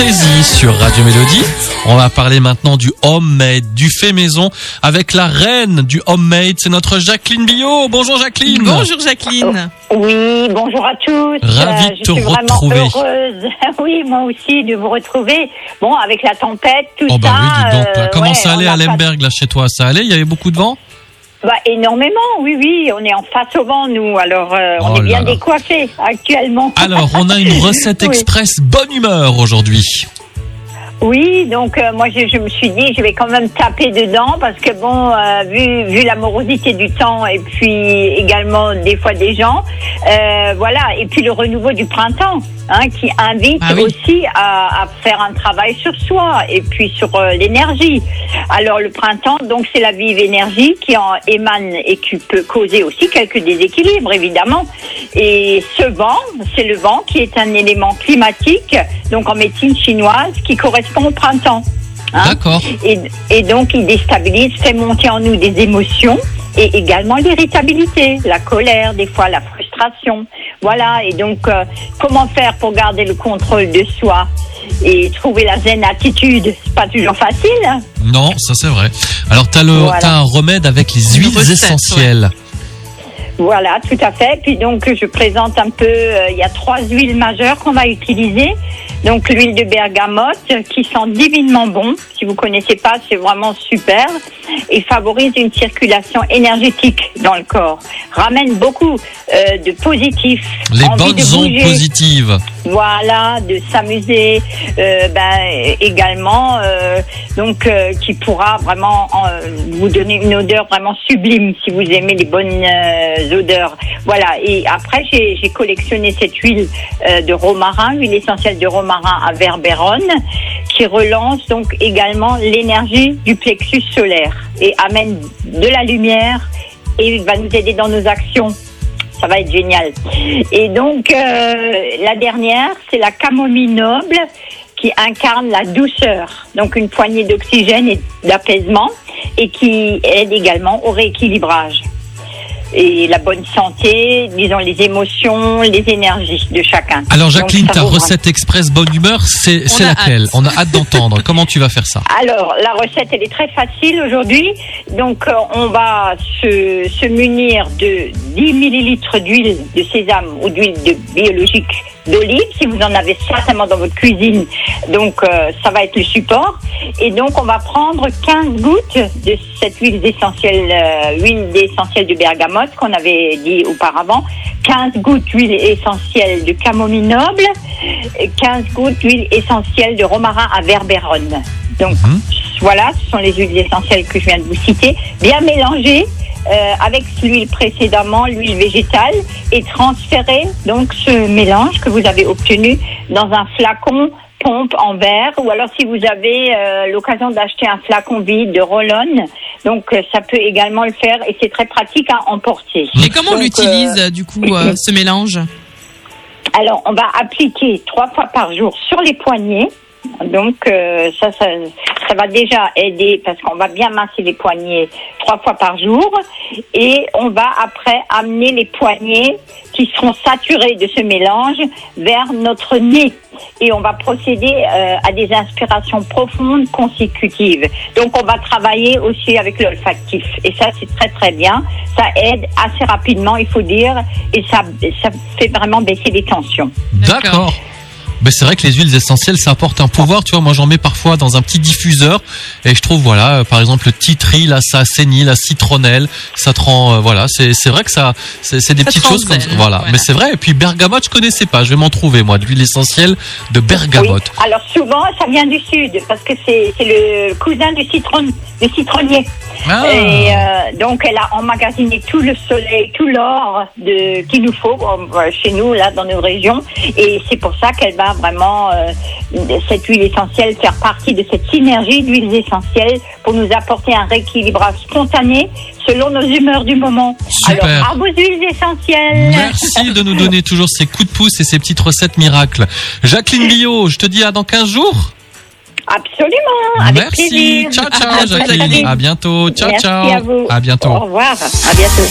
Fantaisie sur Radio Mélodie. On va parler maintenant du homemade, du fait maison avec la reine du homemade, c'est notre Jacqueline Billot. Bonjour Jacqueline. Bonjour Jacqueline. Oui, bonjour à tous. Ravi Euh, de je te suis vraiment retrouver. heureuse. oui, moi aussi de vous retrouver. Bon, avec la tempête, tout Oh bah ça. oui, dis donc. là. euh, Comment ouais, ça allait à Lemberg là chez toi? Ça allait? Il y avait beaucoup de vent? Bah, énormément, oui, oui. On est en face au vent, nous. Alors, euh, on Oh est bien là là. décoiffés actuellement. Alors, on a une recette Oui. express bonne humeur aujourd'hui. Oui, donc euh, moi je, je me suis dit je vais quand même taper dedans parce que bon euh, vu vu la morosité du temps et puis également des fois des gens euh, voilà et puis le renouveau du printemps hein, qui invite Ah oui. aussi à, à faire un travail sur soi et puis sur euh, l'énergie. Alors le printemps donc c'est la vive énergie qui en émane et qui peut causer aussi quelques déséquilibres évidemment et ce vent c'est le vent qui est un élément climatique donc en médecine chinoise qui correspond au printemps. hein. D'accord. Et, et donc, il déstabilise, fait monter en nous des émotions et également l'irritabilité, la colère, des fois la frustration. Voilà. Et donc, euh, comment faire pour garder le contrôle de soi et trouver la zen attitude? C'est pas toujours facile. hein. Non, ça c'est vrai. Alors, t'as le, Voilà. t'as un remède avec les huiles recette, essentielles. Voilà, tout à fait. Puis donc, je présente un peu, euh, il y a trois huiles majeures qu'on va utiliser. Donc, l'huile de bergamote qui sent divinement bon. Si vous connaissez pas, c'est vraiment super. Et favorise une circulation énergétique dans le corps. Ramène beaucoup euh, de positif. Les bonnes de ondes positives. Voilà, de s'amuser, euh, ben, également, euh, donc euh, qui pourra vraiment vous donner une odeur vraiment sublime si vous aimez les bonnes euh, odeurs. Voilà. Et après, j'ai collectionné cette huile euh, de romarin, l'huile essentielle de romarin à verbérone, qui relance donc également l'énergie du plexus solaire et amène de la lumière et va nous aider dans nos actions ça va être génial. Et donc, euh, la dernière, c'est la camomille noble qui incarne la douceur, donc une poignée d'oxygène et d'apaisement, et qui aide également au rééquilibrage. Et la bonne santé, disons les émotions, les énergies de chacun. Alors, Jacqueline, ta recette express bonne humeur, c'est laquelle hâte. On a hâte d'entendre. Comment tu vas faire ça? Alors, la recette, elle est très facile aujourd'hui. Donc, euh, on va se, se munir de 10 millilitres d'huile de sésame ou d'huile biologique d'olive, si vous en avez certainement dans votre cuisine. Donc, euh, ça va être le support. Et donc, on va prendre 15 gouttes de cette huile d'essentiel, euh, huile d'essentiel de bergamote qu'on avait dit auparavant. 15 gouttes d'huile essentielle de camomille noble, et 15 gouttes d'huile essentielle de romarin à verbérone. Donc, Mhm. voilà, ce sont les huiles essentielles que je viens de vous citer. Bien mélanger euh, avec l'huile précédemment, l'huile végétale, et transférer donc ce mélange que vous avez obtenu dans un flacon pompe en verre, ou alors si vous avez euh, l'occasion d'acheter un flacon vide de Rollon, donc euh, ça peut également le faire, et c'est très pratique à emporter. Et comment on l'utilise euh, du coup ce mélange? Alors, on va appliquer trois fois par jour sur les poignets. Donc, euh, ça, ça, ça va déjà aider parce qu'on va bien masser les poignets trois fois par jour. Et on va après amener les poignets qui seront saturés de ce mélange vers notre nez. Et on va procéder euh, à des inspirations profondes consécutives. Donc, on va travailler aussi avec l'olfactif. Et ça, c'est très, très bien. Ça aide assez rapidement, il faut dire. Et ça, ça fait vraiment baisser les tensions. D'accord. Ben c'est vrai que les huiles essentielles, ça apporte un pouvoir. Tu vois, moi j'en mets parfois dans un petit diffuseur et je trouve, voilà, euh, par exemple le titri, là, ça assainit, la citronnelle, ça te rend, euh, voilà, c'est c'est vrai que ça, c'est des Ça petites choses comme ça. Voilà. voilà. mais c'est vrai. Et puis bergamote, je connaissais pas. Je vais m'en trouver moi, de l'huile essentielle de bergamote. Oui. Alors souvent, ça vient du sud parce que c'est c'est le cousin du citron, du citronnier. Ah. Et euh, donc, elle a emmagasiné tout le soleil, tout l'or qu'il nous faut euh, chez nous là dans nos régions. Et c'est pour ça qu'elle va vraiment euh, cette huile essentielle faire partie de cette synergie d'huiles essentielles pour nous apporter un rééquilibrage spontané selon nos humeurs du moment. Super. Alors, à vos huiles essentielles. Merci de nous donner toujours ces coups de pouce et ces petites recettes miracles. Jacqueline Billot, je te dis à dans 15 jours. Absolument, avec Merci. plaisir. Ciao, ciao. Jacqueline. À bientôt. Ciao, Merci ciao. à vous. À bientôt. Au revoir. À bientôt.